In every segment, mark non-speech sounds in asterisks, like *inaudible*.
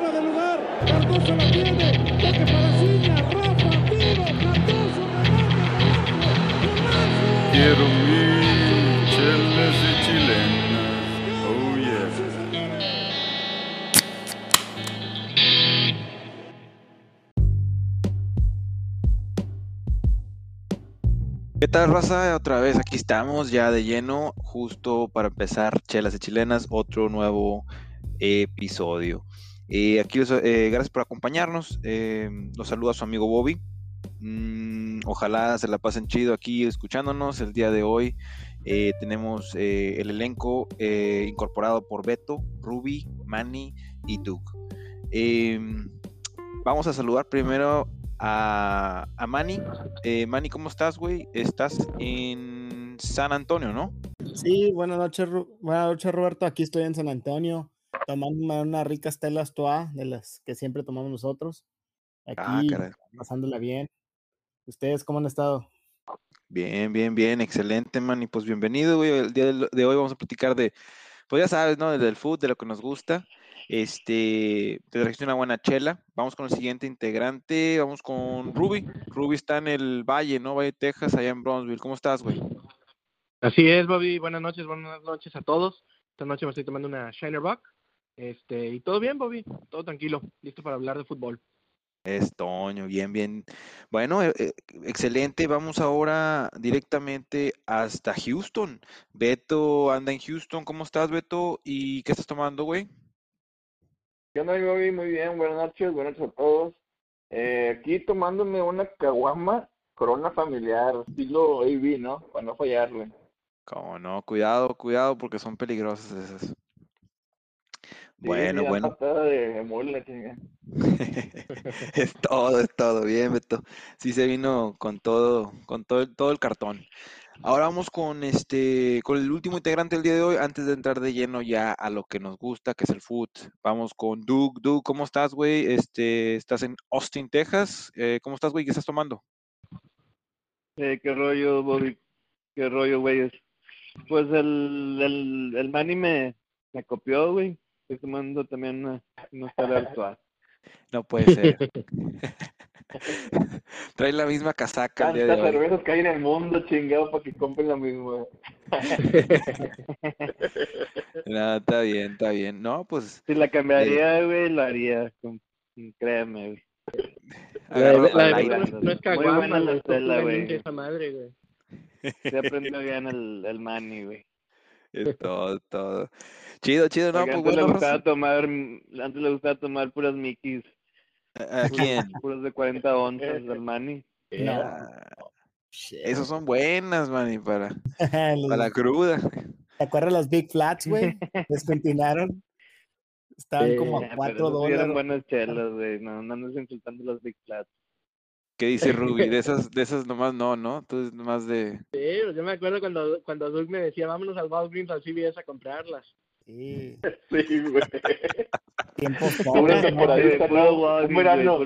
fuera de lugar. Cardoso la tiene. Toque para Ciña. Rafa, tiro. Cardoso, remate. Quiero mil chelas y chilenas. Oh yeah. ¿Qué tal, raza? Otra vez aquí estamos ya de lleno, justo para empezar Chelas y Chilenas, otro nuevo episodio. Eh, aquí los, eh, gracias por acompañarnos. Eh, los saluda su amigo Bobby. Mm, ojalá se la pasen chido aquí escuchándonos. El día de hoy eh, tenemos el elenco incorporado por Beto, Ruby, Manny y Doug. Em, vamos a saludar primero a, a Manny. Manny, ¿cómo estás, güey? Estás en San Antonio, ¿no? Sí, buenas noches, buenas noches, Roberto. Aquí estoy en San Antonio, tomando una rica Stella Stoa de las que siempre tomamos nosotros. Ah, Aquí, caray. pasándola bien. ¿Ustedes cómo han estado? Bien, bien, bien, excelente, man. Y pues bienvenido, güey. El día de hoy vamos a platicar de, pues ya sabes, ¿no? Del food, de lo que nos gusta. Este, te trajiste una buena chela. Vamos con el siguiente integrante. Vamos con Ruby. Ruby está en el Valle, ¿no? Valle, Texas, allá en Bronzeville. ¿Cómo estás, güey? Así es, Bobby. Buenas noches, buenas noches a todos. Esta noche me estoy tomando una Shiner Buck. Este, y todo bien, Bobby. Todo tranquilo. Listo para hablar de fútbol. Es Toño, bien, bien. Bueno, eh, eh, excelente. Vamos ahora directamente hasta Houston. Beto anda en Houston. ¿Cómo estás, Beto? ¿Y qué estás tomando, güey? ¿Qué onda, Bobby? Muy bien, buenas noches, buenas noches a todos. Eh, aquí tomándome una caguama Corona familiar, estilo AB, ¿no? Para no fallarle. Cómo no, cuidado, cuidado, porque son peligrosas esas. Bueno, bueno. de mula. *laughs* Es todo, es todo, bien, Beto. Sí se vino con todo, con todo, el- todo el cartón. Ahora vamos con este, con el último integrante del día de hoy, antes de entrar de lleno ya a lo que nos gusta, que es el food. Vamos con Doug. Doug, ¿cómo estás, güey? Este, estás en Austin, Texas. Eh, ¿cómo estás, güey? ¿Qué estás tomando? Eh, qué rollo, Bobby. Qué rollo, güeyes. Pues el, el, el Manny me, me copió, güey. Estoy tomando también una, una Artois. No puede ser. *laughs* *laughs* Trae la misma casaca el día de Tantas hoy. cervezas que hay en el mundo, chingado, para que compren la misma. *laughs* No, está bien, está bien. No, pues Si la cambiaría, güey, la haría. Créeme, güey. la no, es- no es Muy buena la es Stella, pura güey. esa madre, güey. Se aprendió bien el, el Manny, güey. *laughs* *laughs* Todo, todo. Chido, chido, no, Porque pues antes le gustaba tomar, antes le gustaba tomar puras Mickeys, ¿A quién? *laughs* puras de 40 onzas del Manny. No. Ah, Esos son buenas, man, y para, para la cruda. ¿Te acuerdas los Big Flats, güey? Descontinuaron. Estaban Sí, como a Eh, pero 4 esas sí eran dólares. buenas chelas, güey. No, no andes insultando los Big Flats. ¿Qué dice Ruby? De *laughs* esas, de esas nomás no, ¿no? Entonces nomás de. Sí, pues yo me acuerdo cuando, cuando Doug me decía, vámonos al Walgreens al CVS a comprarlas. Sí, *laughs* Sí, güey. *laughs* tiempos Puro pobres, ¿no? Un Un verano.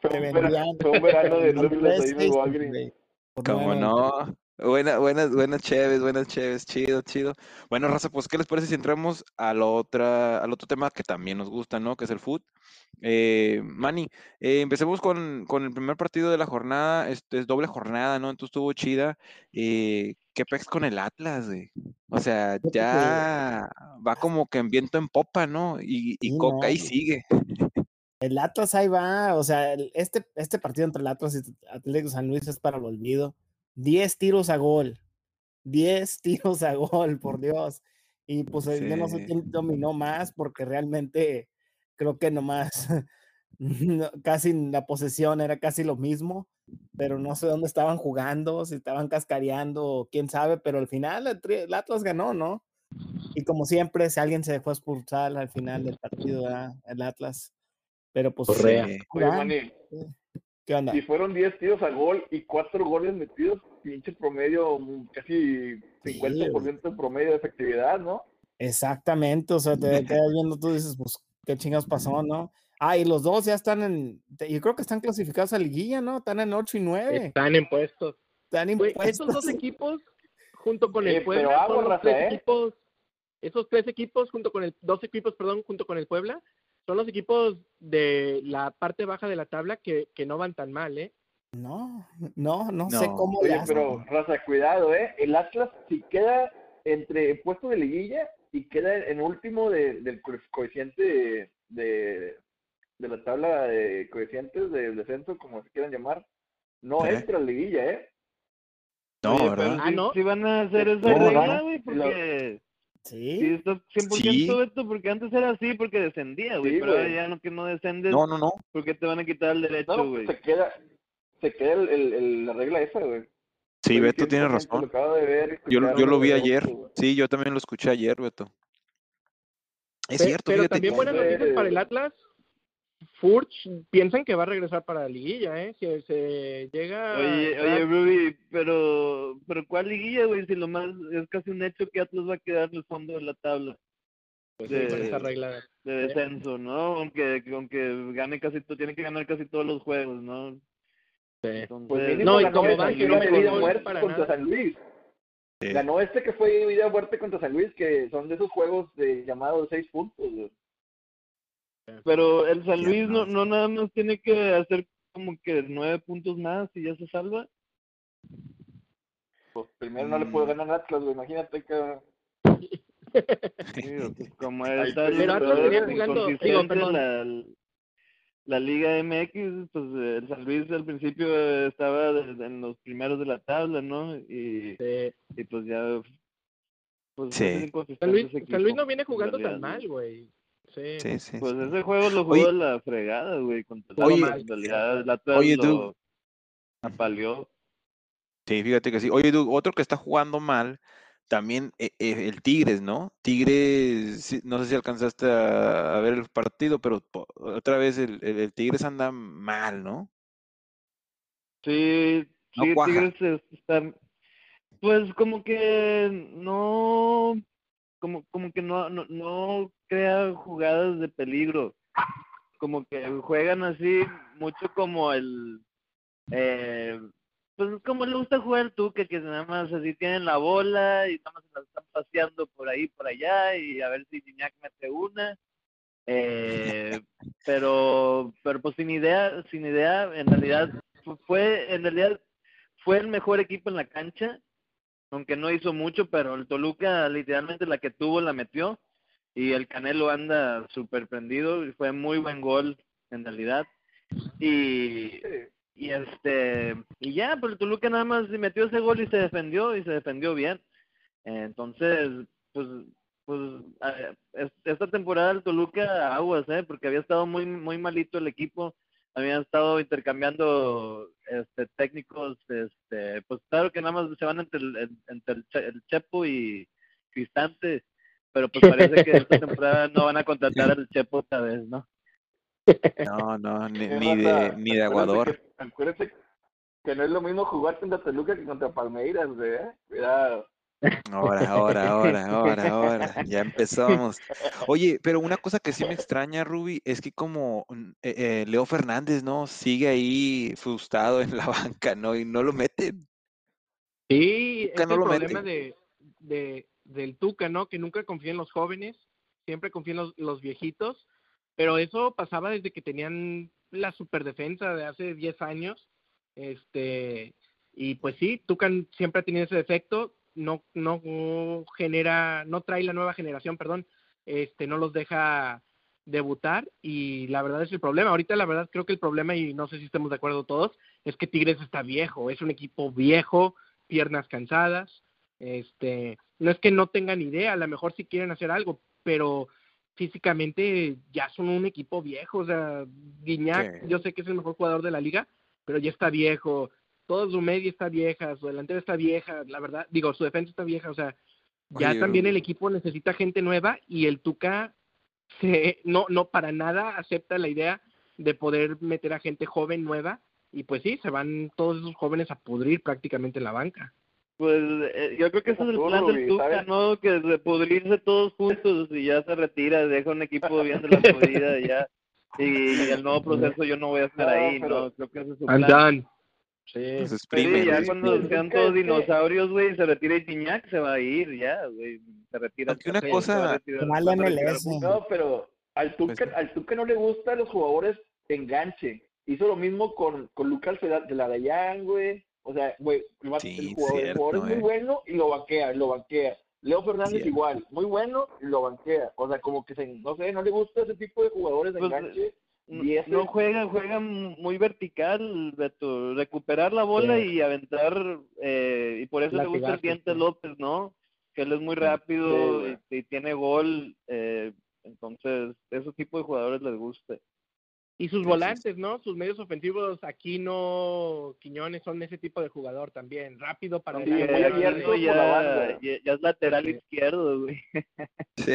Fue un verano, de vendían Douglas ahí en el PlayStation, Walgreens. ¿Cómo no? Buena, buenas, buenas chéves, buenas chéves, chido, chido. Bueno, raza, pues, ¿qué les parece si entramos a la otra, al otro tema que también nos gusta, ¿no? Que es el food. Eh, Manny, eh, empecemos con, con el primer partido de la jornada, este es doble jornada, ¿no? Entonces estuvo chida. Eh, ¿qué pex con el Atlas, güey? O sea, ya va como que en viento en popa, ¿no? Y, y Sí, Coca ahí no. sigue. El Atlas ahí va, o sea, el- este, este partido entre el Atlas y Atlético San Luis es para el olvido. 10 tiros a gol. 10 *laughs* tiros a gol, por Dios. Y pues eh, yo no sé quién dominó más, porque realmente creo que nomás *laughs* no- casi la posesión era casi lo mismo, pero no sé dónde estaban jugando, si estaban cascareando, quién sabe, pero al final el, Atlas ganó, ¿no? Y como siempre, si alguien se dejó expulsar al final del partido, ¿verdad? el Atlas. Pero pues Correa. Sí. Oye, Manny, ¿Qué onda? si fueron 10 tiros a gol y 4 goles metidos, pinche promedio, mm, casi 50% de promedio de efectividad, ¿no? Exactamente, o sea, te quedas viendo, tú dices, pues, ¿qué chingados pasó, no? Ah, y los dos ya están en, yo creo que están clasificados a liguilla, ¿no? Están en 8 y 9. Están en puestos. Están Güey, impuestos. esos dos equipos, junto con Eh, el pero Puebla, son los tres ¿eh? equipos, esos tres equipos, junto con el, dos equipos, perdón, junto con el Puebla, son los equipos de la parte baja de la tabla que, que no van tan mal, ¿eh? No, no, no, sé cómo Oye, pero Raza, cuidado, ¿eh? El Atlas, si queda entre puesto de liguilla y queda en último de, del co- coeficiente de, de, de la tabla de coeficientes del descenso, como se quieran llamar, no Sí. entra a la liguilla, ¿eh? No, Oye, ¿verdad? pero Ah, ¿no? sí van a hacer esa regla, güey, porque sí, Sí, estás 100% Sí. Beto, porque antes era así, porque descendía, güey, Sí, pero ahora ya no que no descendes, No, no, no. porque te van a quitar el derecho, No, güey. se queda, se queda el, el- el- la regla esa, güey. Sí, Estoy Beto tiene 100% razón. Lo de ver. Yo, yo lo vi ayer. Sí, yo también lo escuché ayer, Beto. Es Pe- cierto, pero fíjate. también buenas Entonces- noticias para el Atlas. Furch piensan que va a regresar para la liguilla, ¿eh? Si se llega... Oye, a- oye, Ruby, pero, pero ¿cuál liguilla, güey? Si lo más, es casi un hecho que Atlas va a quedar en el fondo de la tabla pues sí, de- esa regla. de descenso, ¿no? Aunque, aunque gane casi, to- tiene que ganar casi todos los juegos, ¿no? Entonces, Pues mínimo No, y como van, que no me vida muerte para contra nada. San Luis. Sí. Ganó este que fue vida muerte contra San Luis, que son de esos juegos de llamados seis puntos. güey. Pero el San Luis no, no nada más tiene que hacer como que nueve puntos más y ya se salva. Pues primero no le puedo ganar a Atlas, güey. Imagínate que. Digo, *laughs* pues, como está está, Pero Atlas venía en jugando- digo, consistencia perdón. la, la Liga MX, pues el San Luis al principio estaba de- en los primeros de la tabla, ¿no? Y, Sí. y pues ya pues Sí. San, Luis, San Luis no viene en jugando tan mal, güey. Sí. Sí, sí. Pues sí. ese juego lo jugó Oye. la fregada, güey, Oye. Realidad el Atlas Oye, Doug. apaleó. Sí, fíjate que sí. Oye, otro que está jugando mal, también eh, eh, el Tigres, ¿no? Tigres, no sé si alcanzaste a, a ver el partido, pero po- otra vez el, el- el Tigres anda mal, ¿no? Sí, No sí. Tigres es- está, pues como que no, como, como que no, no, no crea jugadas de peligro, como que juegan así mucho como el, eh, pues como le gusta jugar tú, que, que nada más así tienen la bola y nada más se la están paseando por ahí, por allá y a ver si Gignac mete una. Eh, *laughs* pero pero pues sin idea sin idea en realidad fu- fue en realidad fue el mejor equipo en la cancha aunque no hizo mucho pero el Toluca literalmente la que tuvo la metió y el Canelo anda súper prendido y fue muy buen gol en realidad. Y y este y ya pues el Toluca nada más metió ese gol y se defendió y se defendió bien. Entonces pues pues es- esta temporada el Toluca aguas eh porque había estado muy muy malito el equipo habían estado intercambiando este técnicos este pues claro que nada más se van entre el, entre el Chepo y Cristante pero pues parece que esta *laughs* temporada no van a contratar al Chepo otra vez no No, no, ni, ni de, ni de acuérdate Aguador. que- Acuérdense que no es lo mismo jugar contra Toluca que contra Palmeiras, güey. ¿eh? Cuidado. Ahora, ahora, ahora, ahora, ahora. Ya empezamos. Oye, pero una cosa que sí me extraña, Ruby, es que como mm, eh, eh, Leo Fernández, ¿no? Sigue ahí frustrado en la *laughs* banca, ¿no? Y no lo meten. Sí, es no el lo problema de, de, del Tuca, ¿no? Que nunca confía en los jóvenes, siempre confía en los, viejitos, pero eso pasaba desde que tenían la superdefensa de hace 10 años, este, y pues sí, Tuca siempre ha tenido ese defecto, no, no genera, no trae la nueva generación, perdón, este, no los deja debutar y la verdad es el problema. Ahorita la verdad creo que el problema, y no sé si estamos de acuerdo todos, es que Tigres está viejo, es un equipo viejo, piernas cansadas, este, no es que no tengan idea, a lo mejor sí quieren hacer algo, pero físicamente ya son un equipo viejo, o sea, Guiñac, Sí. yo sé que es el mejor jugador de la liga, pero ya está viejo, todo su media está vieja, su delantera está vieja, la verdad, digo, su defensa está vieja, o sea, ya Oye, también Ruby. el equipo necesita gente nueva y el Tuca se, no, no para nada acepta la idea de poder meter a gente joven nueva y pues sí, se van todos esos jóvenes a pudrir prácticamente en la banca. Pues eh, yo creo que ese es el plan del Tuca. ¿no? Que de pudrirse todos juntos y ya se retira, deja un equipo bien de la *laughs* pudrida ya. Y, y el nuevo proceso yo no voy a estar No, ahí, pero- ¿no? Creo que ese es su I'm plan. done. Sí. Los Sí, exprimen, ya cuando exprimen. sean todos dinosaurios, güey, se retira Iñak, se va a ir ya, güey. Se retira. Aunque una a cosa- retirar-. No, pero Al Tuca, Pues- al Tuca no le gusta a los jugadores enganche. Hizo lo mismo con, con Lucas de la Dayan, güey. O sea, güey, el, Sí, el jugador, el jugador es muy eh. bueno y lo banquea, lo banquea. Leo Fernández Cierto. igual, muy bueno y lo banquea. O sea, como que se, no sé, no le gusta ese tipo de jugadores de Pues, enganche. Y ese- no juegan, juegan muy vertical, Beto. Recuperar la bola Sí. y aventar, eh, y por eso le gusta el Diente sí. López, ¿no? Que él es muy rápido y, y tiene gol, eh, entonces, ese tipo de jugadores les gusta. Y sus volantes, ¿no? Sus medios ofensivos, Aquino, Quiñones, son ese tipo de jugador también. Rápido para Sí, muy Eh, abierto Aquino por la ya, banda. ya, ya es lateral Sí. izquierdo, güey. *laughs* Sí.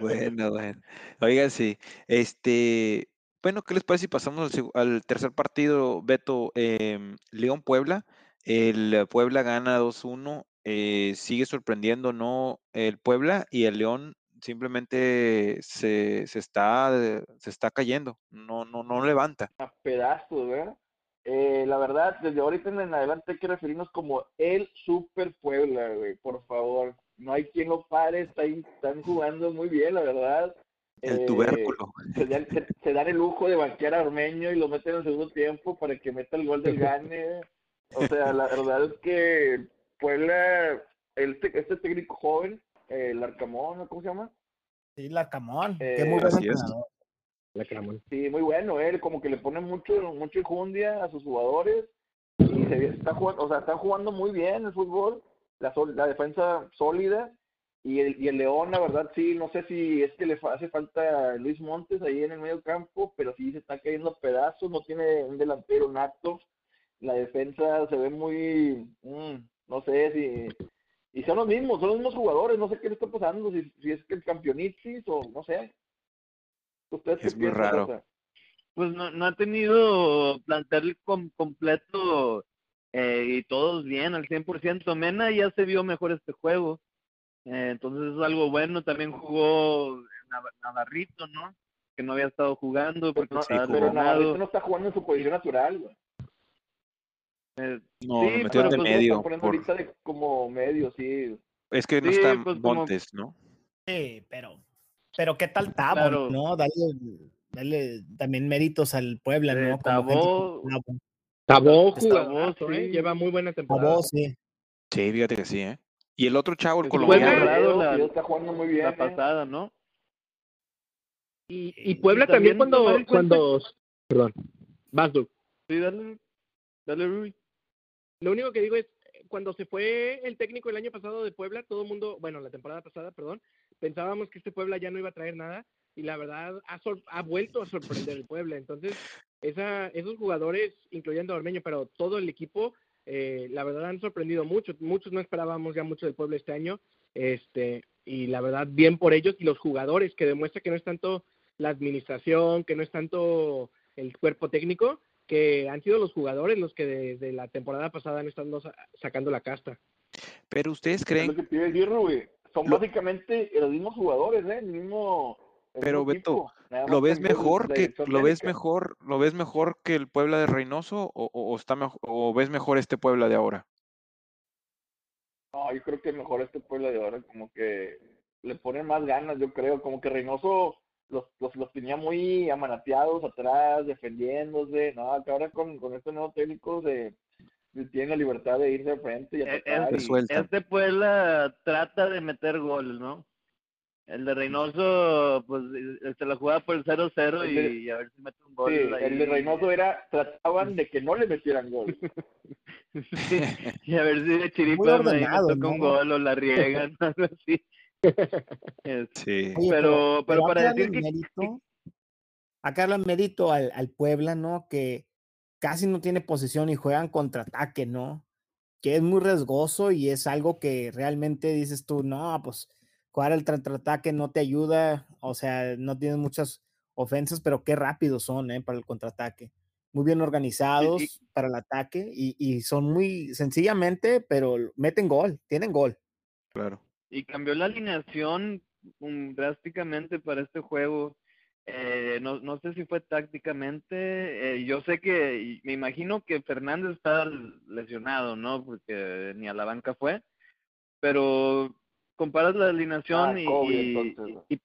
Bueno, bueno. Oigan, sí. Este, bueno, ¿qué les parece si pasamos al, al tercer partido, Beto? Em, León Puebla. El Puebla gana 2-1. eh, sigue sorprendiendo, ¿no? El Puebla y el León simplemente se, se está, se está cayendo. No, no, no levanta. a pedazos, ¿verdad? Eh, la verdad, desde ahorita en adelante hay que referirnos como el Super Puebla, güey, por favor. No hay quien lo pare, está ahí- están jugando muy bien, la verdad. El Eh, tubérculo. Se dan, se, se dan el lujo de banquear a Ormeño y lo meten en el segundo tiempo para que meta el gol del gane. O sea, la verdad es que Puebla, el, te- este técnico joven, el Arcamón, ¿no? ¿cómo se llama? Sí, Larcamón, Eh, que muy buen así es. entrenador. Sí, muy bueno, él como que le pone mucho, mucho enjundia a sus jugadores y se, está jugando, o sea, están jugando muy bien el fútbol, la, sol- la defensa sólida y el, y el León, la verdad, sí, no sé si es que le fa- hace falta Luis Montes ahí en el medio campo, pero sí se está cayendo a pedazos, no tiene un delantero nato, la defensa se ve muy, mm, no sé si, y son los mismos, son los mismos jugadores, no sé qué le está pasando, si, si es que el campeonitis o no sé. ¿Ustedes qué Es muy piensan, raro. Pues no, no ha tenido plantel com- completo eh, y todos bien al 100%. Mena ya se vio mejor este juego. Eh, entonces es algo bueno. También jugó Nav- Navarrito, ¿no? Que no había estado jugando porque No, Sí, pero Navarrito no está jugando en su posición natural, güey. Eh, No, sí, lo metieron pero de pues medio. por- ahorita de como medio, sí. Es que no Sí, está pues, como- Montes, ¿no? Sí, pero, pero qué tal Tabo, Claro. ¿no? Dale, dale también méritos al Puebla, Eh, ¿no? Como Tabo- como Tabo. Jugadorazo, ¿eh? sí. Lleva muy buena temporada. Tabo, sí. Sí, fíjate que sí, ¿eh? Y el otro chavo, el Y colombiano. Guerrero, la- está jugando muy bien. la eh. pasada, ¿no? Y, y Puebla Y también, también cuando, cuando... Perdón. Vas, Doug. Sí, dale, dale, Rui. Lo único que digo es, cuando se fue el técnico el año pasado de Puebla, todo el mundo, bueno, la temporada pasada, perdón, pensábamos que este Puebla ya no iba a traer nada y la verdad ha, sor- ha vuelto a sorprender el Puebla. Entonces, esa, esos jugadores, incluyendo a pero todo el equipo, eh, la verdad han sorprendido mucho. Muchos no esperábamos ya mucho del Puebla este año este y la verdad, bien por ellos y los jugadores, que demuestra que no es tanto la administración, que no es tanto el cuerpo técnico, que han sido los jugadores los que desde la temporada pasada han estado sa- sacando la casta. Pero ustedes Es creen, lo que te iba a decir, Rubí. Son Lo- básicamente los mismos jugadores, ¿eh? El mismo. el Pero, mismo Beto, ¿lo ves mejor que lo ves mejor, lo ves mejor que el Puebla de Reynoso o, o- o está mejor, o ves mejor este Puebla de ahora? No, yo creo que mejor este Puebla de ahora, como que le ponen más ganas, yo creo. Como que Reynoso los, los, los tenía muy amanateados atrás, defendiéndose. No, acá ahora con, con este nuevo técnico se, se tiene la libertad de irse al frente y Eh, atacar. Es- y- sueltan. Este Puebla trata de meter goles, ¿no? El de Reynoso, pues, se la jugaba por el 0-0 El de- y, a ver si mete un gol. Sí, ahí. el de Reynoso era, trataban de que no le metieran gol. *laughs* Sí, y a ver si de chiripa me toca un gol o la riegan, *laughs* algo así. Sí. Oye, Pero- para decir que- mérito, hay que darle mérito al, al Puebla, ¿no? Que casi no tiene posición y juegan contraataque, ¿no? Que es muy riesgoso y es algo que realmente dices tú, no, pues jugar el contraataque no te ayuda, o sea, no tienes muchas ofensas, pero qué rápidos son, ¿eh? Para el contraataque. Muy bien organizados para el ataque y, y son muy sencillamente, pero meten gol, tienen gol. Claro. Y cambió la alineación um, drásticamente para este juego. Eh, no, no sé si fue tácticamente. eh, yo sé que, y me imagino que Fernández está lesionado, ¿no? Porque ni a la banca fue. Pero comparas la alineación Ah, y, COVID, y- entonces. y-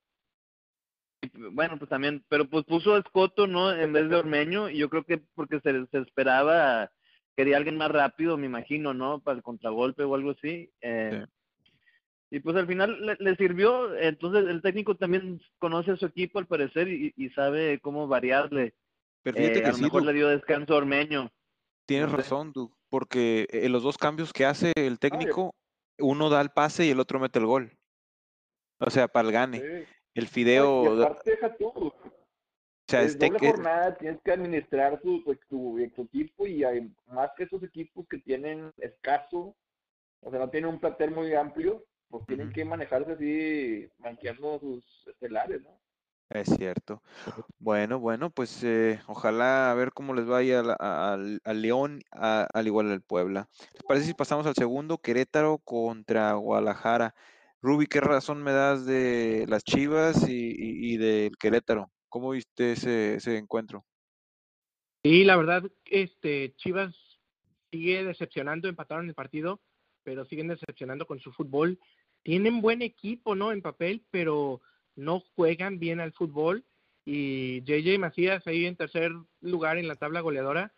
bueno, pues también, pero pues puso a Escoto, ¿no? En vez de Ormeño, y yo creo que porque se, se esperaba, quería alguien más rápido, me imagino, ¿no? Para el contragolpe o algo así. Eh, Y pues al final le, le sirvió, entonces el técnico también conoce a su equipo al parecer y, y sabe cómo variarle. Pero fíjate Eh, que a lo sí, mejor le dio descanso a Ormeño. tienes razón, Doug, porque en los dos cambios que hace el técnico, uno da el pase y el otro mete el gol. O sea, para el gane. Sí. El fideo, aparte deja tú, o sea, es este doble que- jornada, tienes que administrar tu, tu, tu- tu equipo y hay más que esos equipos que tienen escaso, o sea, no tienen un plantel muy amplio, pues tienen que manejarse así, manqueando sus estelares, ¿no? Es cierto. Bueno, bueno, pues eh, ojalá a ver cómo les vaya al, al- al León, a- al igual al Puebla. ¿Les parece si pasamos al segundo? Querétaro contra Guadalajara. Ruby, ¿qué razón me das de las Chivas y, y, y del Querétaro? ¿Cómo viste ese, ese encuentro? Sí, la verdad, este Chivas sigue decepcionando, empataron el partido, pero siguen decepcionando con su fútbol. Tienen buen equipo, ¿no? En papel, pero no juegan bien al fútbol. Y JJ Macías ahí en tercer lugar en la tabla goleadora,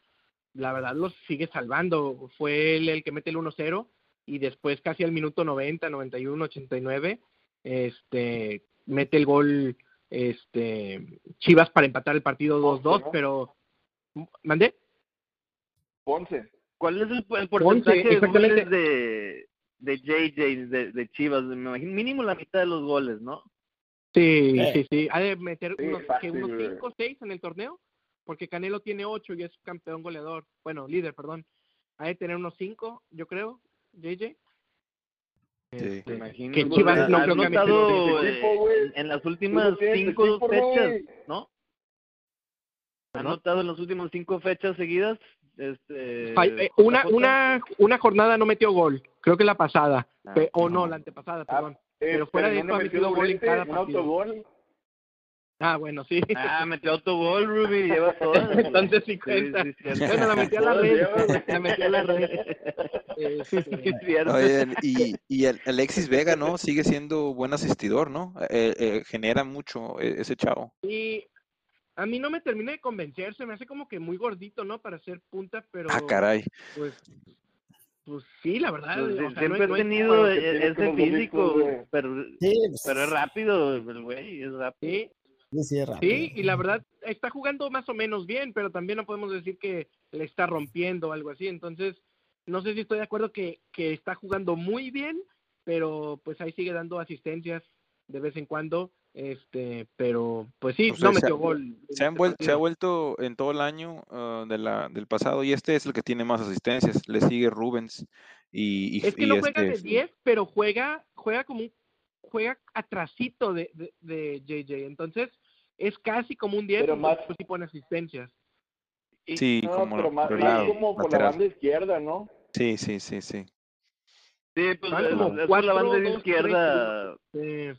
la verdad los sigue salvando. Fue él el que mete el 1-0 y después casi al minuto 90, 91, 89, este mete el gol este Chivas para empatar el partido 2-2, ¿no? pero ¿Mandé? Ponce. ¿Cuál es el, el porcentaje de exactamente. goles de, de JJ, de, de Chivas? Me imagino mínimo la mitad de los goles, ¿no? Sí, Eh. sí, sí. Ha de meter Sí, unos, fácil, que unos güey. 5 o 6 en el torneo, porque Canelo tiene 8 y es campeón goleador. Bueno, líder, perdón. Ha de tener unos 5, yo creo, JJ. Sí. Este, Me imagino. que Chivas no creo que ha notado, eh, en, en las Tú últimas no tienes cinco equipo, fechas, güey. ¿no? ¿Has ¿Perdón? notado en las últimas cinco fechas seguidas? Este, Fall- eh, una, una, una jornada no metió gol, creo que la pasada, Ah, o no, no. la antepasada, Ah, perdón. Eh, Pero fuera de no eso ha metido gol en cada partido. autogol. Ah, bueno, sí. Ah, *laughs* metió autogol, Ruby, lleva todas. *laughs* Entonces sí cuenta. Sí, sí, cierto. Bueno, la metí a la red, la metí a la red. Sí, Este, sí. Oye, y, y el- Alexis Vega, ¿no? Sigue siendo buen asistidor, ¿no? Eh, eh, genera mucho eh, ese chavo. Y a mí no me termina de convencer, se me hace como que muy gordito, ¿no? Para ser punta, pero Ah, caray. pues, pues sí, la verdad. Pues, o sea, no siempre no tenido que e- tiene ese físico, güey. pero, Sí, pues, pero es rápido, el güey, es rápido. Sí, es rápido. sí, y la verdad está jugando más o menos bien, pero también no podemos decir que le está rompiendo o algo así. Entonces, no sé si estoy de acuerdo que, que está jugando muy bien, pero pues ahí sigue dando asistencias de vez en cuando. Este, pero pues sí, O sea, no se ha- metió gol. en Se, han este vuel- se ha vuelto en todo el año ah, de la, del pasado y este es el que tiene más asistencias. Le sigue Rubens y, y, Es que y no juega este, de 10, pero juega, juega como un, juega atrasito de, de, de JJ. Entonces, es casi como un 10, Pero más- sí pone asistencias. Sí, No, como pero más, lado, como por la banda izquierda, ¿no? Sí, sí, sí, sí. Sí, pues Van es, es por la banda de dos, izquierda. Eh,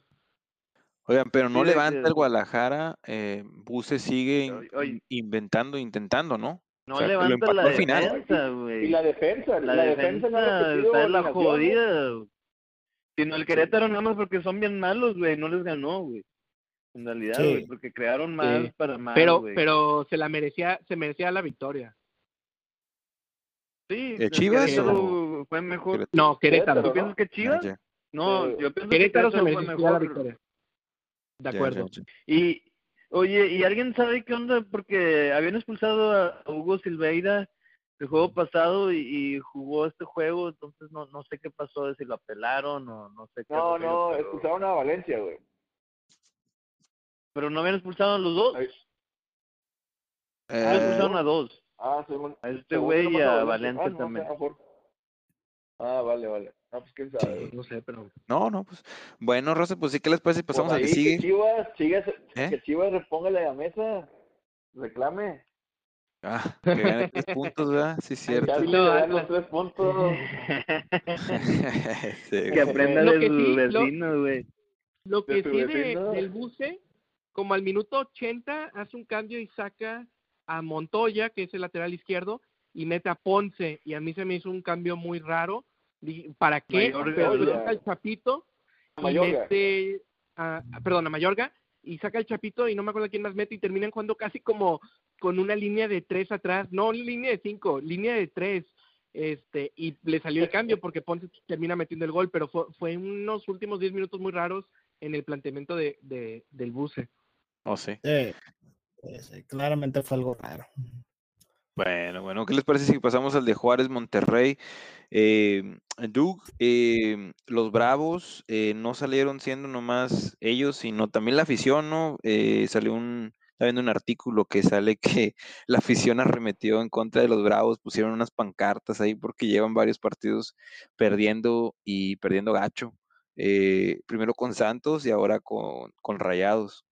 Oigan, pero no Sí, levanta el Guadalajara. Eh, Buse sigue in- Oye, oye. inventando, intentando, ¿no? No O sea, levanta la defensa, güey. Y la defensa, La, la, defensa, no está en la jodida. güey. Sino el Querétaro nada más porque son bien malos, güey, no les ganó, güey. En realidad, Sí. güey, porque crearon más Sí. para más, pero, güey. pero se la merecía, se merecía la victoria. Sí, ¿De el Chivas Querétaro fue mejor. No, Querétaro. ¿Tú piensas que Ah, Chivas? ya, No, yo pienso que Querétaro se merecía la mejor. victoria. De acuerdo. Y, oye, ¿y alguien sabe qué onda? Porque habían expulsado a Hugo Silveira el juego pasado y, y jugó este juego, entonces no no sé qué pasó, de si lo apelaron o no sé qué. No, no, pero- expulsaron a Valencia, güey. Pero no habían expulsado a los dos. No Eh, expulsaron a dos. Ah, según, A este güey y a Ah, Valencia no, también. Ah, vale, vale. Ah, pues quién sabe. No sé, pero no, no, pues. Bueno, Rosa, pues sí, ¿qué les parece? si Pasamos Pues al que ahí sigue. Que Chivas, Chivas, ¿Eh? que Chivas repóngale a la mesa. Reclame. Ah, que gane 10 *laughs* puntos, ¿verdad? Sí, cierto. Ya Sí, le lo dan los tres puntos. *laughs* Sí, que aprenda de que sus sí, vecinos, güey. Lo De que sí de, vecino. del buce, como al minuto 80 hace un cambio y saca a Montoya, que es el lateral izquierdo, y mete a Ponce. Y a mí se me hizo un cambio muy raro. ¿Para qué? Mayorga, Pero saca al Chapito y Mayorga. mete a, perdón, a Mayorga y saca el Chapito y no me acuerdo quién más mete y terminan jugando casi como con una línea de tres atrás, no línea de cinco, línea de tres, este, y le salió el cambio porque Ponce termina metiendo el gol, pero fue, fue unos últimos diez minutos muy raros en el planteamiento de, de del buce. Oh, sí. Sí, sí, sí, claramente fue algo raro. Bueno, bueno, ¿qué les parece si pasamos al de Juárez Monterrey? Eh, Doug, eh, los Bravos eh, no salieron siendo nomás ellos, sino también la afición, ¿no? Eh, salió un, está viendo un artículo que sale que *laughs* la afición arremetió en contra de los Bravos, pusieron unas pancartas ahí porque llevan varios partidos perdiendo y perdiendo gacho. Eh, primero con Santos y ahora con, con Rayados.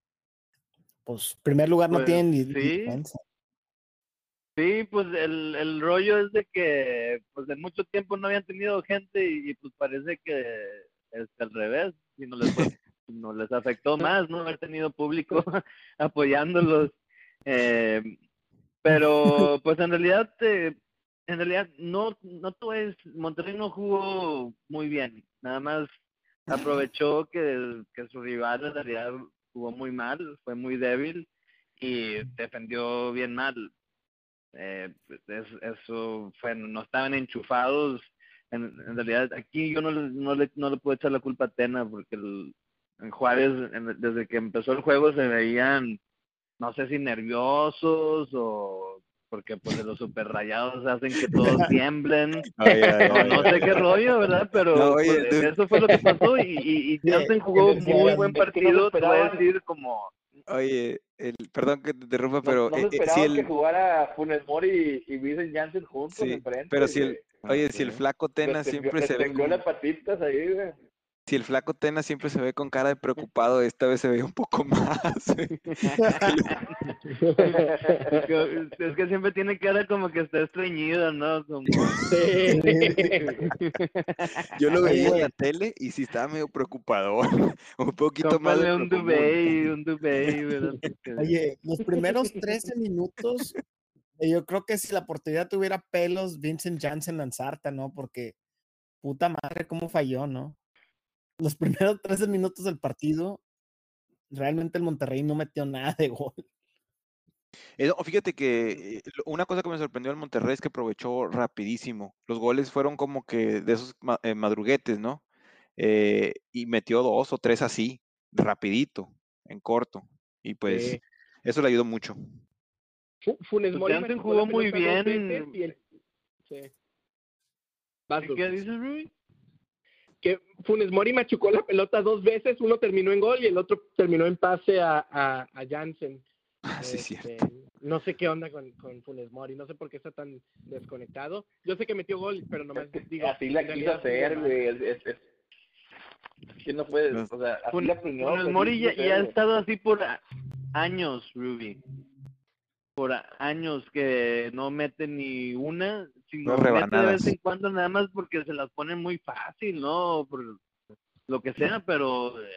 Pues, en primer lugar, no Pues, tienen ni, ni sí. defensa. Sí, pues el, el rollo es de que pues de mucho tiempo no habían tenido gente y, y, pues parece que es al revés, y no les, fue- *laughs* no les afectó más no haber tenido público *laughs* apoyándolos. Eh, pero pues en realidad eh, en realidad no no todo es Monterrey no jugó muy bien, nada más aprovechó que, que su rival en realidad jugó muy mal, fue muy débil y defendió bien mal eh, es- eso fue, no estaban enchufados. En, en realidad, aquí yo no, le- no, le, no le puedo echar la culpa a Tena, porque el, en Juárez, en- desde que empezó el juego, se veían, no sé si nerviosos o porque pues de los super rayados hacen que todos *laughs* tiemblen. Ay, No, ay, no sé qué rollo, ¿verdad? Pero No, oye, pues, eso fue lo que pasó y, y, y Jansen jugó muy buen partido, te voy a decir como Oye, el, perdón que te interrumpa, No, pero no eh, se eh, si esperaba el, que jugara Funes Mori y, y Vincent Janssen juntos sí, enfrente. pero si el, oye, si el flaco Tena siempre se ve las patitas ahí, güey. Si el flaco Tena siempre se ve con cara de *laughs* preocupado, esta vez se ve un poco *laughs* más. *laughs* es, que, siempre tiene cara como que está estreñido, ¿no? Como... Yo lo veía en la tele y sí estaba medio preocupado, un poquito más de un duvet, un. Porque- Oye, los primeros 13 minutos, eh, yo creo que si la oportunidad tuviera pelos, Vincent Janssen Lanzarta, ¿no? Porque puta madre, cómo falló, ¿no? Los primeros *laughs* 13 minutos del partido, realmente el Monterrey no metió nada de gol. Eh, no, fíjate que eh, una cosa que me sorprendió del Monterrey es que aprovechó rapidísimo. Los goles fueron como que de esos ma- eh, madruguetes, ¿no? Eh, y metió dos o tres así, rapidito, en corto. Y pues Sí. eso le ayudó mucho. Fu- Funes Pues Mori jugó muy bien. veces y el- sí. Vas, ¿Qué, Doug. qué dices, Rui? Que Funes Mori machucó la pelota dos veces, uno terminó en gol y el otro terminó en pase a, a, a Jansen. Ah, sí, Este, cierto. no sé qué onda con, con Funes Mori, no sé por qué está tan desconectado. Yo sé que metió gol, pero nomás digo. así la quiso hacer, güey. Es, es, es- es que no puede, Los- o sea, así Fun- la planeó, Funes así Mori ya, ha estado así por años, Ruby. Por años que no mete ni una, sino Unas mete de vez en cuando nada más porque se las ponen muy fácil, ¿no? Por lo que sea, pero eh,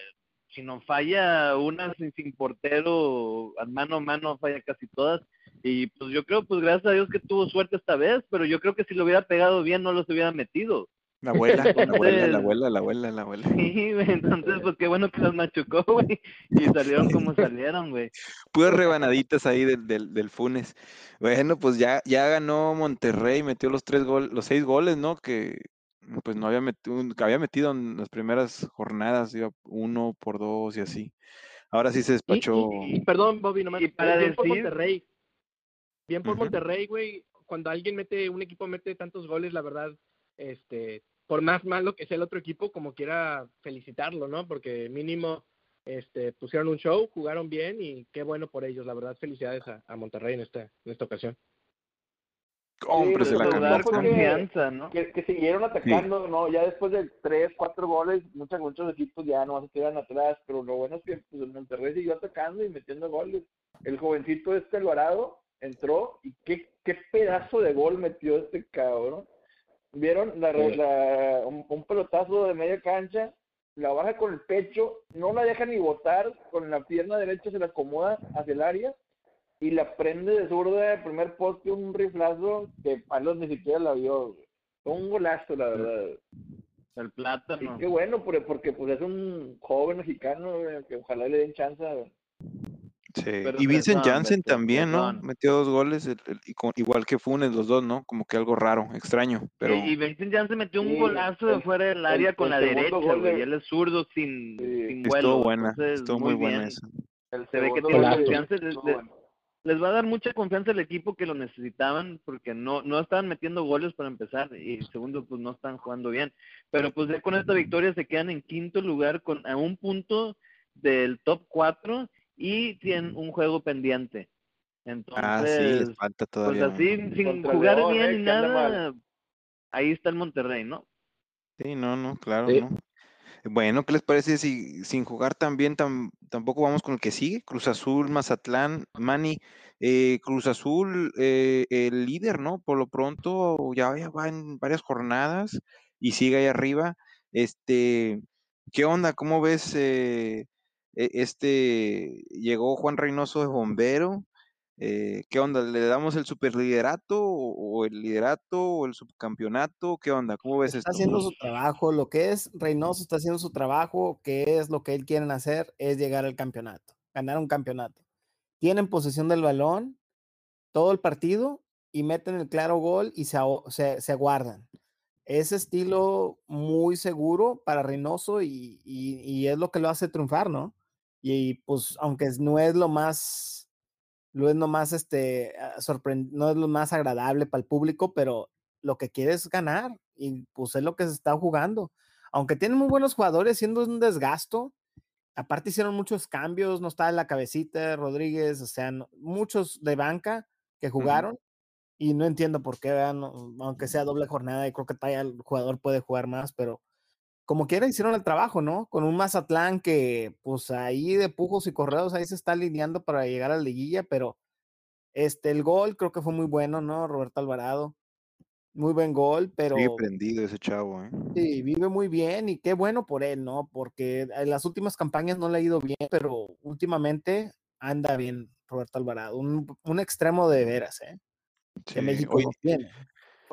si no falla una sin, sin portero, mano a mano falla casi todas. Y pues yo creo, pues gracias a Dios que tuvo suerte esta vez, pero yo creo que si lo hubiera pegado bien no los hubiera metido. La abuela, la *laughs* abuela, la abuela, la abuela, la abuela. Sí, güey, *laughs* entonces pues qué bueno que los machucó, güey, y salieron como salieron, güey. Puras rebanaditas ahí del, del, del Funes. Bueno, pues ya, ya ganó Monterrey, metió los tres gol, los seis goles, ¿no? Que pues no había metido, que había metido en las primeras jornadas, iba uno por dos y así. Ahora sí se despachó. y- y perdón, Bobby, nomás. Y para bien por decir- Monterrey. Bien por. Monterrey, güey. Cuando alguien mete, un equipo mete tantos goles, la verdad, este, por más malo que sea el otro equipo, como quiera felicitarlo, ¿no? Porque mínimo, este, pusieron un show, jugaron bien y qué bueno por ellos. La verdad, felicidades a, a Monterrey en esta, en esta ocasión. Cómprese la pero Pues camisa. que- confianza, ¿no? que, que siguieron atacando, ¿no? Ya después de tres, cuatro goles, muchos, muchos equipos ya no se quedan atrás, pero lo bueno es que pues, el Monterrey siguió atacando y metiendo goles. El jovencito este Alvarado entró y qué, qué pedazo de gol metió este cabrón. ¿Vieron? La, Sí. la- un, un pelotazo de media cancha, la baja con el pecho, no la deja ni botar, con la pierna derecha se la acomoda hacia el área y la prende de zurda de primer poste un riflazo que Palos ni siquiera la vio. un golazo, la verdad. El Y plátano. qué bueno, porque, porque pues es un joven mexicano que ojalá le den chance Sí. Pero Y Vincent Janssen también, ¿no? Metió dos goles, el- el- y con- igual que Funes, los dos, ¿no? Como que algo raro, extraño, pero Y, y Vincent Janssen metió un Sí, golazo de fuera del el- área con el la derecha, güey. Él es zurdo sin, Sí. sin vuelo. estuvo buena, entonces, estuvo muy, buena bien. esa. El Se ve que tiene confianza. Les va a dar mucha confianza al equipo que lo necesitaban porque no no estaban metiendo goles para empezar y segundo pues no están jugando bien. Pero pues ya con esta victoria se quedan en quinto lugar con a un punto del top 4 y tienen un juego pendiente. Entonces, Ah, sí, les falta pues todavía. así uno. sin Contra jugar León, bien eh, ni nada, ahí está el Monterrey, ¿no? Sí, no, no, claro, Sí. no. Bueno, ¿qué les parece si sin jugar tan bien tam- tampoco vamos con el que sigue? Cruz Azul, Mazatlán, Mani, eh, Cruz Azul, eh, el líder, ¿no? Por lo pronto ya, ya va en varias jornadas y sigue ahí arriba. Este, ¿qué onda? ¿Cómo ves? eh, este, llegó Juan Reynoso de bombero. eh, ¿qué onda? ¿Le damos el superliderato o, o el liderato o el subcampeonato? ¿Qué onda? ¿Cómo ves Está esto? haciendo su trabajo, lo que es Reynoso está haciendo su trabajo, que es lo que él quieren hacer, es llegar al campeonato, ganar un campeonato. Tienen posesión del balón todo el partido y meten el claro gol y se, se, se guardan. Ese estilo muy seguro para Reynoso y, y- y es lo que lo hace triunfar, ¿no? Y, pues aunque no es lo más, no es lo más, este, ah, sorpren- no es lo más agradable para el público, pero lo que quiere es ganar y pues es lo que se está jugando. Aunque tienen muy buenos jugadores, siendo un desgasto, aparte hicieron muchos cambios, no estaba en la cabecita Rodríguez, o sea, no- muchos de banca que jugaron y no entiendo por qué. No, aunque sea doble jornada y creo que todavía el jugador puede jugar más, pero como quiera hicieron el trabajo, ¿no? Con un Mazatlán que pues ahí de pujos y correos ahí se está alineando para llegar a la liguilla, pero este el gol creo que fue muy bueno, ¿no? Roberto Alvarado. Muy buen gol, pero Sigue prendido ese chavo, ¿eh? Sí, vive muy bien y qué bueno por él, ¿no? Porque en las últimas campañas no le ha ido bien, pero últimamente anda bien Roberto Alvarado. Un, un extremo de veras, ¿eh? Que México oye, no tiene.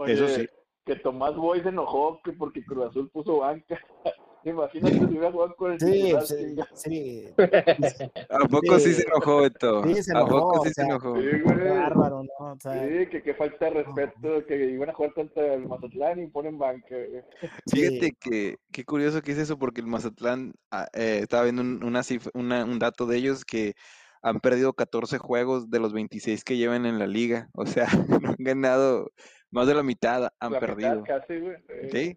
Eso sí. Que Tomás Boy se enojó que porque Cruz Azul puso banca. *laughs* Imagínate si hubiera jugado con el Sí, titular, sí, sí. *laughs* ¿A poco sí se enojó, Beto? Sí, se ¿A poco enojó, sí o se enojó? Sí, Qué güey. bárbaro, ¿no? O sea, Sí, que, que falta de respeto, que iban a jugar contra el Mazatlán y ponen banca. güey. Fíjate sí. que qué curioso que es eso, porque el Mazatlán, ah, eh, estaba viendo un, una cif- una- un dato de ellos que han perdido 14 juegos de los 26 que llevan en la liga. O sea, *laughs* no han ganado, más de la mitad han La perdido. mitad casi, güey. Sí.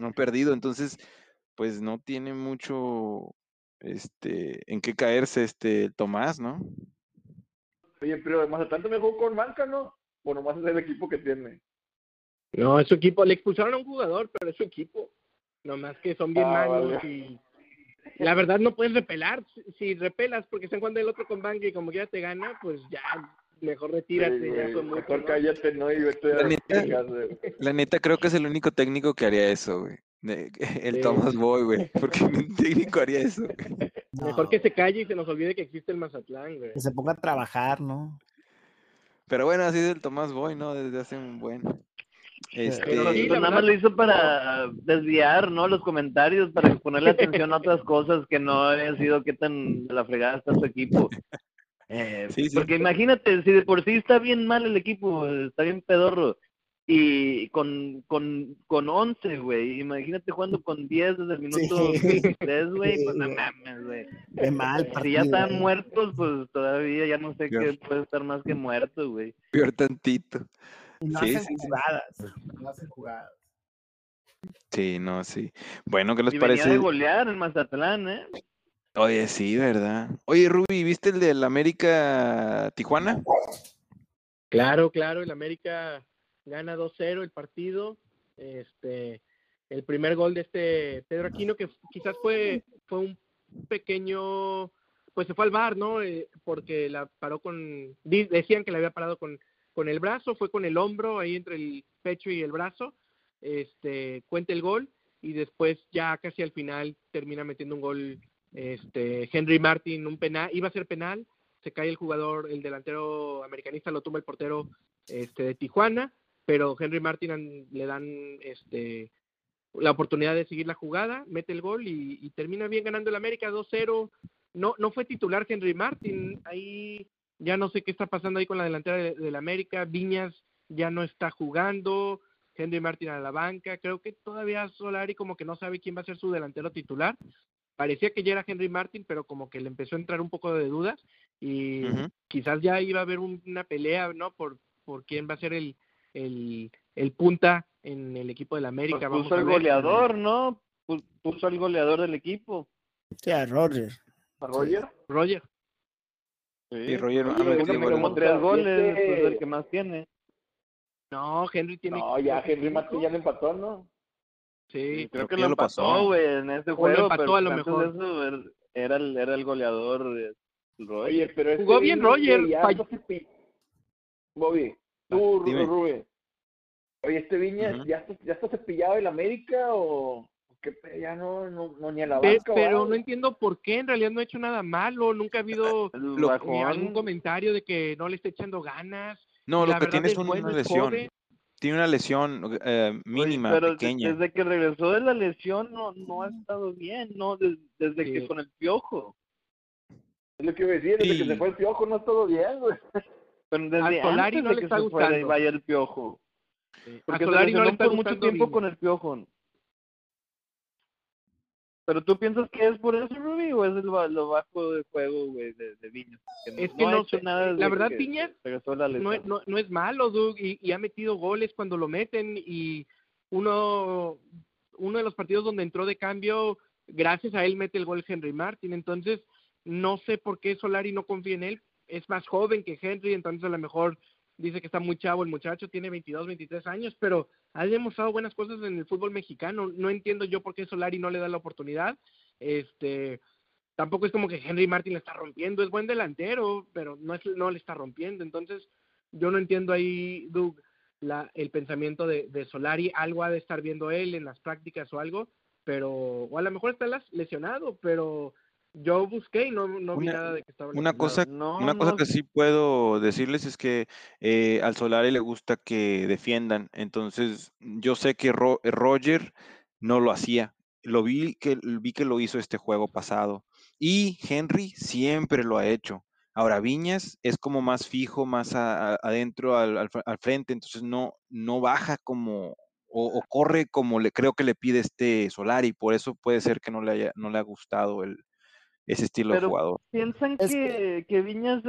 Han perdido. Entonces, pues no tiene mucho este, en qué caerse este Tomás, ¿no? Oye, pero Mazatlán también jugó con banca, ¿no? O nomás es el equipo que tiene. No, es su equipo. Le expulsaron a un jugador, pero es su equipo. Nomás que son bien Ah, malos vale. y la verdad no puedes repelar. Si- Si repelas porque están jugando el otro con banca y como ya te gana, pues ya mejor retírate. Sí, ya mucho, Mejor ¿no? cállate, ¿no? Y vete La a neta-. La neta creo que es el único técnico que haría eso, güey. *laughs* El Sí. Tomás Boy, güey. Porque un *laughs* técnico haría eso. güey. Mejor no, que se calle y se nos olvide que existe el Mazatlán, güey. que se ponga a trabajar, ¿no? Pero bueno, así es el Tomás Boy, ¿no? Desde hace un buen. Este, Pero sí, la nada más lo hizo para desviar, ¿no? Los comentarios, para ponerle atención a otras cosas que no haya sido qué tan la fregada está su equipo. *laughs* Eh, Sí, sí. Porque imagínate, si de por sí está bien mal el equipo, está bien pedorro, y con, con, con 11, güey, imagínate jugando con 10 desde el minuto Sí. 23, güey, Sí, pues no mames, güey. De mal Si ya están ¿eh? muertos, pues todavía ya no sé qué puede estar más que muerto, güey. peor tantito. No Sí, hacen sí, sí. jugadas. No hacen jugadas. Sí, no, sí. Bueno, ¿qué les Y venía de parece? golear en Mazatlán, ¿eh? Oye, sí, ¿verdad? Oye, Ruby, ¿viste el del América Tijuana? Claro, claro, el América gana 2-0 el partido. Este, el primer gol de este Pedro Aquino, que quizás fue, fue un pequeño, pues se fue al bar, ¿no? Eh, porque la paró con, decían que la había parado con, con el brazo, fue con el hombro, ahí entre el pecho y el brazo, este, cuenta el gol, y después ya casi al final termina metiendo un gol, este, Henry Martin, un penal, iba a ser penal, se cae el jugador, el delantero americanista lo toma el portero este, de Tijuana, pero Henry Martin le dan este la oportunidad de seguir la jugada, mete el gol y, termina bien ganando el América 2-0. no, no fue titular Henry Martin. Ahí ya no sé qué está pasando ahí con la delantera de- del América. Viñas ya no está jugando. Henry Martin a la banca. Creo que todavía Solari como que no sabe quién va a ser su delantero titular. Parecía que ya era Henry Martin, pero como que le empezó a entrar un poco de dudas y quizás ya iba a haber un- una pelea, ¿no? Por, por quién va a ser el, el, el punta en el equipo del América. Pues Vamos puso el ver. goleador, ¿no? Pu- Puso al goleador del equipo. Sí, a Roger. ¿A Roger? Roger. Y Roger ha Oye, metido una Tiene goles. como pregunta, tres ¿y goles, este- pues el que más tiene. No, Henry tiene. No, ya Henry Martin ya le empató, ¿no? Sí. Creo creo que que lo empató, pasó. güey, en lo juego, empató pero a lo mejor. de eso er- era el, era el goleador eh, Roger. Oye, pero este Jugó bien Roger, se Bobby, tú, Dime. Rubén. Oye, este Viñas, Ujú. ¿ya, está, ¿ya está cepillado el América o o qué pe- ya no, no, no ni a la Pe- banca? pero no entiendo por qué, en realidad no ha hecho nada malo, nunca ha habido *laughs* Lo- bajón, algún comentario de que no le esté echando ganas. No, La lo que tiene es una es lesión. joven. Tiene una lesión eh, Oye, mínima, pero pequeña. desde que regresó de la lesión no, no ha estado bien, ¿no? Des- desde Sí. que con el piojo. Es lo que iba a decir, desde Sí. que se fue el piojo no es todo bien, güey. Pero desde A Solari antes no de le que está se fuera y gustando. vaya el piojo. A Porque se Solari no le está por mucho tiempo con el piojo. Pero tú piensas que es por eso, Ruby, o es el ba- lo bajo de juego, güey, de, de Viñas? Que Es que no hecho sé, nada la verdad, Viñas no, no, no es malo, Doug, y, y ha metido goles cuando lo meten y uno, uno de los partidos donde entró de cambio, gracias a él mete el gol Henry Martin, entonces no sé por qué Solari no confía en él, es más joven que Henry, entonces a lo mejor dice que está muy chavo el muchacho, tiene 22, 23 años, pero ha demostrado buenas cosas en el fútbol mexicano, no entiendo yo por qué Solari no le da la oportunidad, este tampoco es como que Henry Martin le está rompiendo, es buen delantero, pero no es no le está rompiendo, entonces yo no entiendo ahí, Doug, la, el pensamiento de, de Solari, algo ha de estar viendo él en las prácticas o algo, pero, o a lo mejor está lesionado, pero yo busqué y no, no vi nada de que estaba Una cosa, No, una cosa que sí puedo decirles es que eh, al Solari le gusta que defiendan. Entonces, yo sé que Ro- eh, Roger no lo hacía. Lo vi que vi que lo hizo este juego pasado. Y Henry siempre lo ha hecho. Ahora, Viñas es como más fijo, más a- a- adentro al, al fr- al frente, entonces no, no baja como o, o corre como le creo que le pide este Solari. Por eso puede ser que no le haya, no le ha gustado el, ese estilo de jugador. piensan Es que, que Viñas,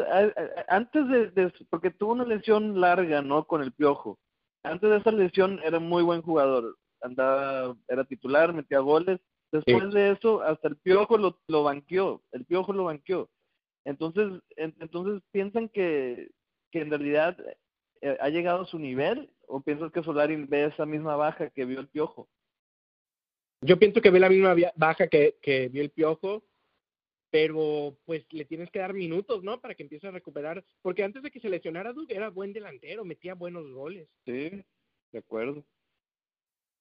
antes de, de- porque tuvo una lesión larga, ¿no? Con el piojo. Antes de esa lesión era muy buen jugador. Andaba, era titular, metía goles. Después de eso, hasta el piojo lo, lo banqueó. El piojo lo banqueó. Entonces, en- entonces piensan que, que en realidad eh, ha llegado a su nivel, o piensas que Solari ve esa misma baja que vio el piojo. Yo pienso que ve la misma baja que, que vio el Piojo, pero pues le tienes que dar minutos, ¿no? Para que empiece a recuperar, porque antes de que se lesionara Doug era buen delantero, metía buenos goles. Sí, de acuerdo.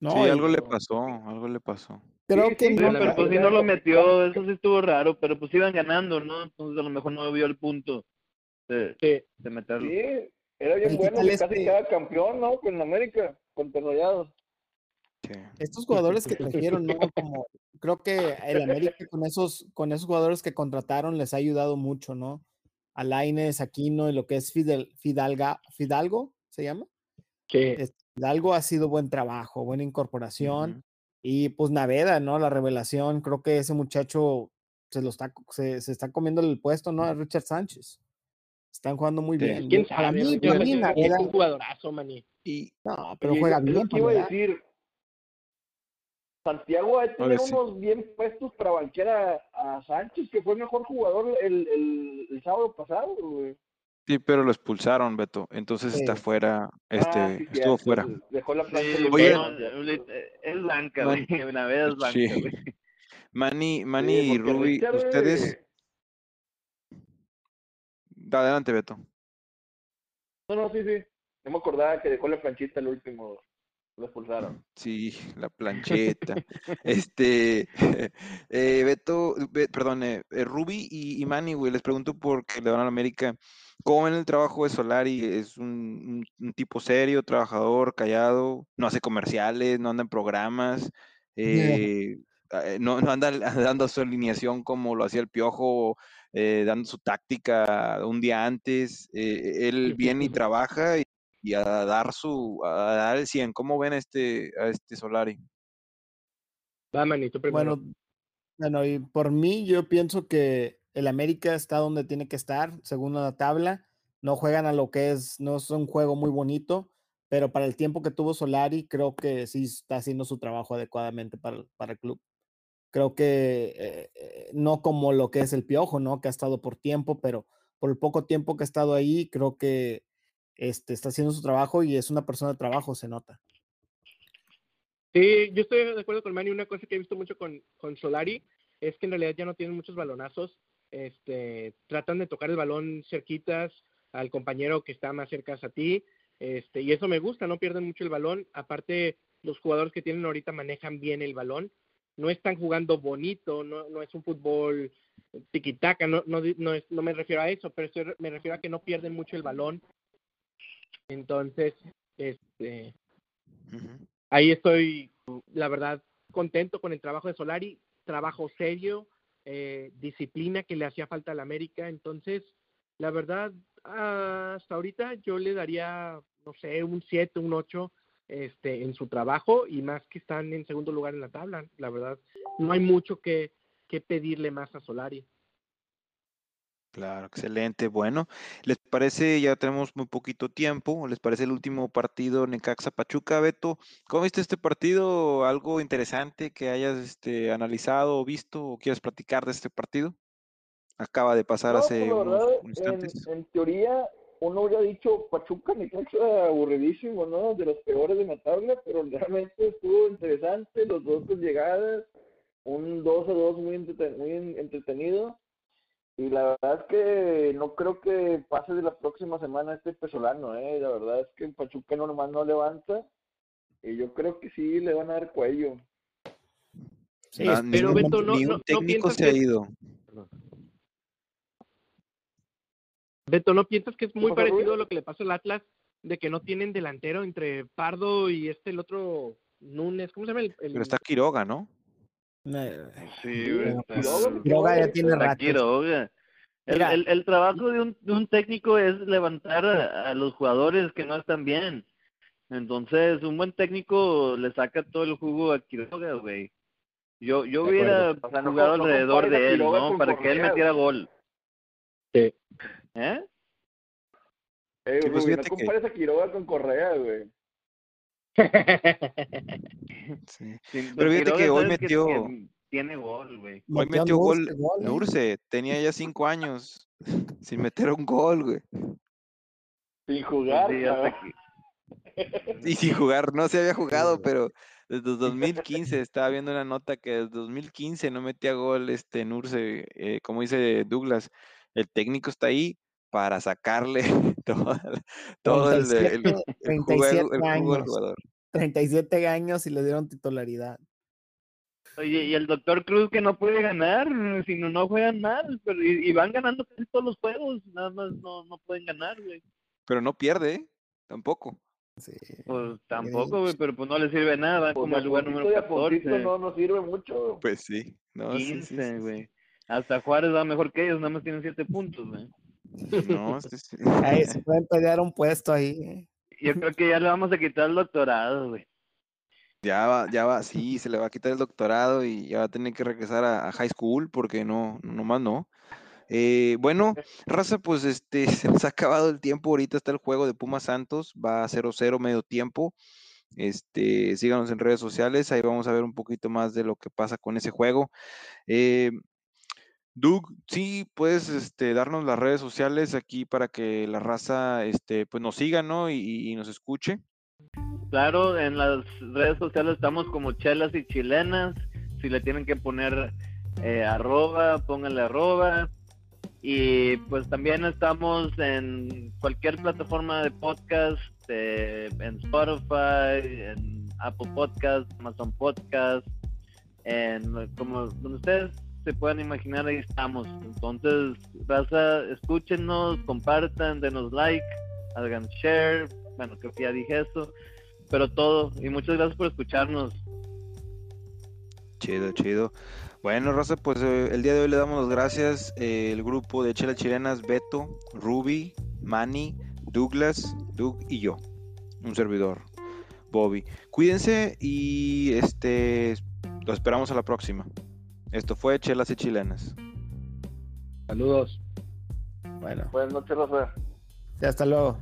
No, sí, algo le pasó, algo le pasó. creo Sí, que sí, no, pero pues si no lo metió, eso sí estuvo raro, pero pues iban ganando, ¿no? Entonces a lo mejor no vio el punto de, Sí. de meterlo. Sí, era bien ¿Y qué bueno, casi este- queda campeón, ¿no? Con América, con Rayados. Sí. estos jugadores que *laughs* trajeron, ¿no? Como creo que el América con esos, con esos jugadores que contrataron les ha ayudado mucho, ¿no? A Lainez, Aquino y lo que es Fidel, Fidalga, Fidalgo, ¿se llama? Sí. Es- Fidalgo ha sido buen trabajo, buena incorporación. Ujú. Y pues Naveda, ¿no? La revelación, creo que ese muchacho se lo está, se, se está comiendo el puesto, ¿no? A Richard Sánchez. Están jugando muy Sí. bien. ¿Quién Para sabe? mí, Yo- para mí es Naveda, un jugadorazo, maní. Y no, pero Oye, juega es bien. lo que para iba a decir. Santiago ha sí. unos bien puestos para banquear a, a Sánchez, que fue el mejor jugador el, el, el sábado pasado, güey. sí, pero lo expulsaron, Beto. Entonces está fuera, este, Ah, sí, estuvo fuera. Dejó la Sí, Oye, bueno, es blanca, Man- güey. Una vez es blanca, Sí. güey. Manny, Manny Sí, y Ruby, Richard, ustedes, adelante, Beto. No, no, sí, sí. No me acordaba que dejó la planchita el último. Lo expulsaron. Sí, la plancheta. *laughs* este, *laughs* eh, Beto, Be- perdón, eh, eh, Ruby y, y Manny, güey, les pregunto porque le van a la América. ¿Cómo ven el trabajo de Solari? ¿Es un, un- un tipo serio, trabajador, callado? ¿No hace comerciales? ¿No anda en programas? Eh, no, no anda *laughs* dando su alineación como lo hacía el Piojo, eh, dando su táctica un día antes. eh, él viene y trabaja y, y a dar su, a dar el 100. ¿Cómo ven a este, a este Solari? Va, Manny, tú primero. Bueno, bueno, y por mí yo pienso que el América está donde tiene que estar, según la tabla. No juegan a lo que es, no es un juego muy bonito, pero para el tiempo que tuvo Solari, creo que sí está haciendo su trabajo adecuadamente para, el- para el club. Creo que eh, no como lo que es el Piojo, ¿no? Que ha estado por tiempo, pero por el poco tiempo que ha estado ahí, creo que este, está haciendo su trabajo y es una persona de trabajo, se nota. Sí, yo estoy de acuerdo con Manny. Una cosa que he visto mucho con, con Solari es que en realidad ya no tienen muchos balonazos. Este, tratan de tocar el balón cerquitas al compañero que está más cerca a ti. Este, y eso me gusta, no pierden mucho el balón. Aparte, los jugadores que tienen ahorita manejan bien el balón. No están jugando bonito, no, no es un fútbol tiquitaca, no, no, no, es- no me refiero a eso, pero me refiero a que no pierden mucho el balón. Entonces, este, ahí estoy, la verdad, contento con el trabajo de Solari, trabajo serio, eh, disciplina que le hacía falta al América. Entonces, la verdad, hasta ahorita yo le daría, no sé, un 7, un 8 este, en su trabajo y más que están en segundo lugar en la tabla. La verdad, no hay mucho que, que pedirle más a Solari. Claro, excelente. Bueno, ¿les parece? Ya tenemos muy poquito tiempo. ¿Les parece el último partido Necaxa Pachuca, Beto? ¿Cómo viste este partido? ¿Algo interesante que hayas este, analizado o visto o quieres platicar de este partido? Acaba de pasar No, hace pues, la unos verdad, en, instantes. en teoría, uno hubiera dicho Pachuca Necaxa aburridísimo, ¿no? De los peores de la tabla, pero realmente estuvo interesante, los dos con llegadas, un 2 a 2 muy, entrete- muy en- entretenido. Y la verdad es que no creo que pase de la próxima semana este Pesolano, ¿eh? La verdad es que el Pachuca normal no levanta. Y yo creo que sí le van a dar cuello. Sí, ni pero Beto, no- no- no técnico piensas se ha ido. Beto, ¿no piensas que es muy parecido a lo que le pasó al Atlas de que no tienen delantero entre Pardo y este, el otro Núñez? ¿Cómo se llama? El, el- Pero está Quiroga, ¿no? Eh, Sí, güey, Quiroga, Quiroga ya tiene rato. Quiroga. El, el, el trabajo de un, de un técnico es levantar a, a los jugadores que no están bien. Entonces, un buen técnico le saca todo el jugo a Quiroga, güey. Yo, yo De hubiera. O sea, no- jugado no alrededor compares de él, ¿no? Para que él metiera güey. gol. Sí. ¿Eh? Eh, Sí, pues no fíjate que- compares a Quiroga con Correa, güey. *laughs* Sí. Pero fíjate que hoy metió- que tiene gol, güey. Hoy Metió gol Nurse, gol. Nurse. Tenía ya cinco años *laughs* sin meter un gol, güey. Sin jugar, Sí, cabrón. que- *laughs* Y sin jugar, no se había jugado, pero desde 2015 estaba viendo una nota que desde 2015 no metía gol este Nurse, eh, como dice Douglas, el técnico está ahí para sacarle *laughs* todo, el- todo el, el- 37, el juego, el 37 juego al años. jugador. 37 años y le dieron titularidad. Oye, y el doctor Cruz que no puede ganar, si no, no juegan mal, pero y, y van ganando casi todos los juegos, nada más no, no pueden ganar, güey. Pero no pierde, ¿eh? tampoco. Sí. Pues tampoco, güey, pero pues no les sirve nada, Pues como el lugar número y a puntito 14, no nos sirve mucho. Pues sí, no, sí, sí, 15, sí, sí. güey. Hasta Juárez va mejor que ellos, nada más tienen 7 puntos, güey. No, *laughs* sí, sí. Ahí *laughs* se pueden pelear un puesto ahí. ¿eh? Yo creo que ya le vamos a quitar el doctorado, güey. Ya va, ya va, sí, se le va a quitar el doctorado y ya va a tener que regresar a, a high school porque no, nomás no. Eh, bueno, Raza, pues este, *laughs* se nos ha acabado el tiempo. Ahorita está el juego de Pumas Santos, va a 0-0 medio tiempo. Este, síganos en redes sociales, ahí vamos a ver un poquito más de lo que pasa con ese juego. Eh, Doug, sí, puedes este, darnos las redes sociales aquí para que la raza este, pues nos siga, ¿no? Y, nos escuche. Claro, en las redes sociales estamos como chelas y chilenas. Si le tienen que poner eh, arroba, pónganle arroba. Y pues también estamos en cualquier plataforma de podcast, eh, en Spotify, en Apple Podcast, Amazon Podcast, en como donde ustedes se puedan imaginar, ahí estamos. Entonces, raza, escúchenos, compartan, denos like, hagan share. Bueno, creo que ya dije eso pero todo. Y muchas gracias por escucharnos. Chido, chido. Bueno, Rosa, pues eh, el día de hoy le damos las gracias. eh, el grupo de Chelas Chilenas, Beto, Ruby, Manny, Douglas, Doug y yo. Un servidor, Bobby. Cuídense y este lo esperamos a la próxima. Esto fue Chelas y Chilenas. Saludos. Bueno, Buenas noches, Rafa. sí, hasta luego.